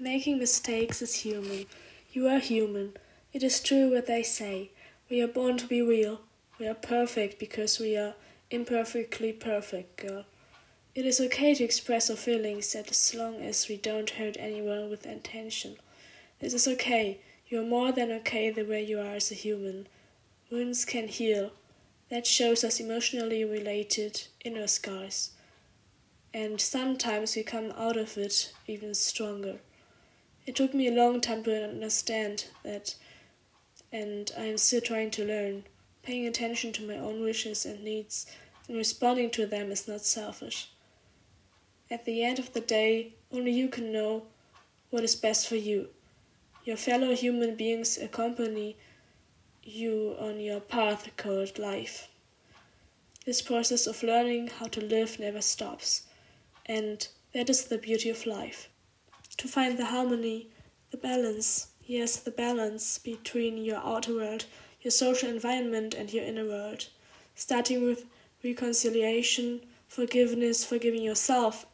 Making mistakes is human. You are human. It is true what they say. We are born to be real. We are perfect because we are imperfectly perfect, girl. It is okay to express our feelings as long as we don't hurt anyone with intention. This is okay. You are more than okay the way you are as a human. Wounds can heal. That shows us emotionally related inner scars. And sometimes we come out of it even stronger. It took me a long time to understand that, and I am still trying to learn. Paying attention to my own wishes and needs and responding to them is not selfish. At the end of the day, only you can know what is best for you. Your fellow human beings accompany you on your path called life. This process of learning how to live never stops, and that is the beauty of life to find the harmony, the balance, yes, the balance between your outer world, your social environment, and your inner world, starting with reconciliation, forgiveness, forgiving yourself.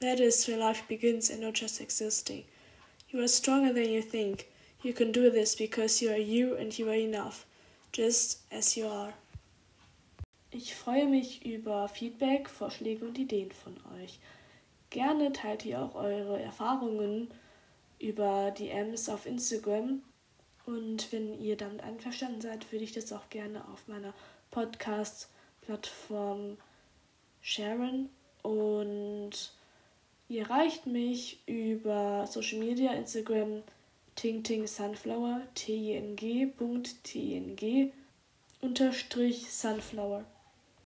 That is where life begins and not just existing. You are stronger than you think. You can do this because you are you and you are enough, just as you are. Ich freue mich über Feedback, Vorschläge und Ideen von euch. Gerne teilt ihr auch eure Erfahrungen über DMs auf Instagram. Und wenn ihr damit einverstanden seid, würde ich das auch gerne auf meiner Podcast-Plattform sharen. Und ihr erreicht mich über Social Media, Instagram, Ting Sunflower, t-i-n-g.ting unterstrich Sunflower.